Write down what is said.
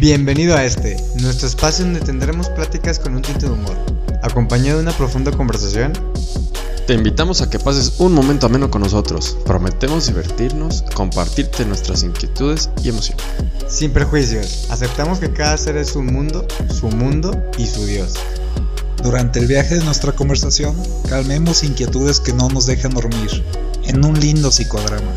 Bienvenido a este, nuestro espacio donde tendremos pláticas con un tinte de humor, acompañado de una profunda conversación. Te invitamos a que pases un momento ameno con nosotros. Prometemos divertirnos, compartirte nuestras inquietudes y emociones. Sin prejuicios, aceptamos que cada ser es un mundo, su mundo y su Dios. Durante el viaje de nuestra conversación, calmemos inquietudes que no nos dejan dormir, en un lindo psicodrama.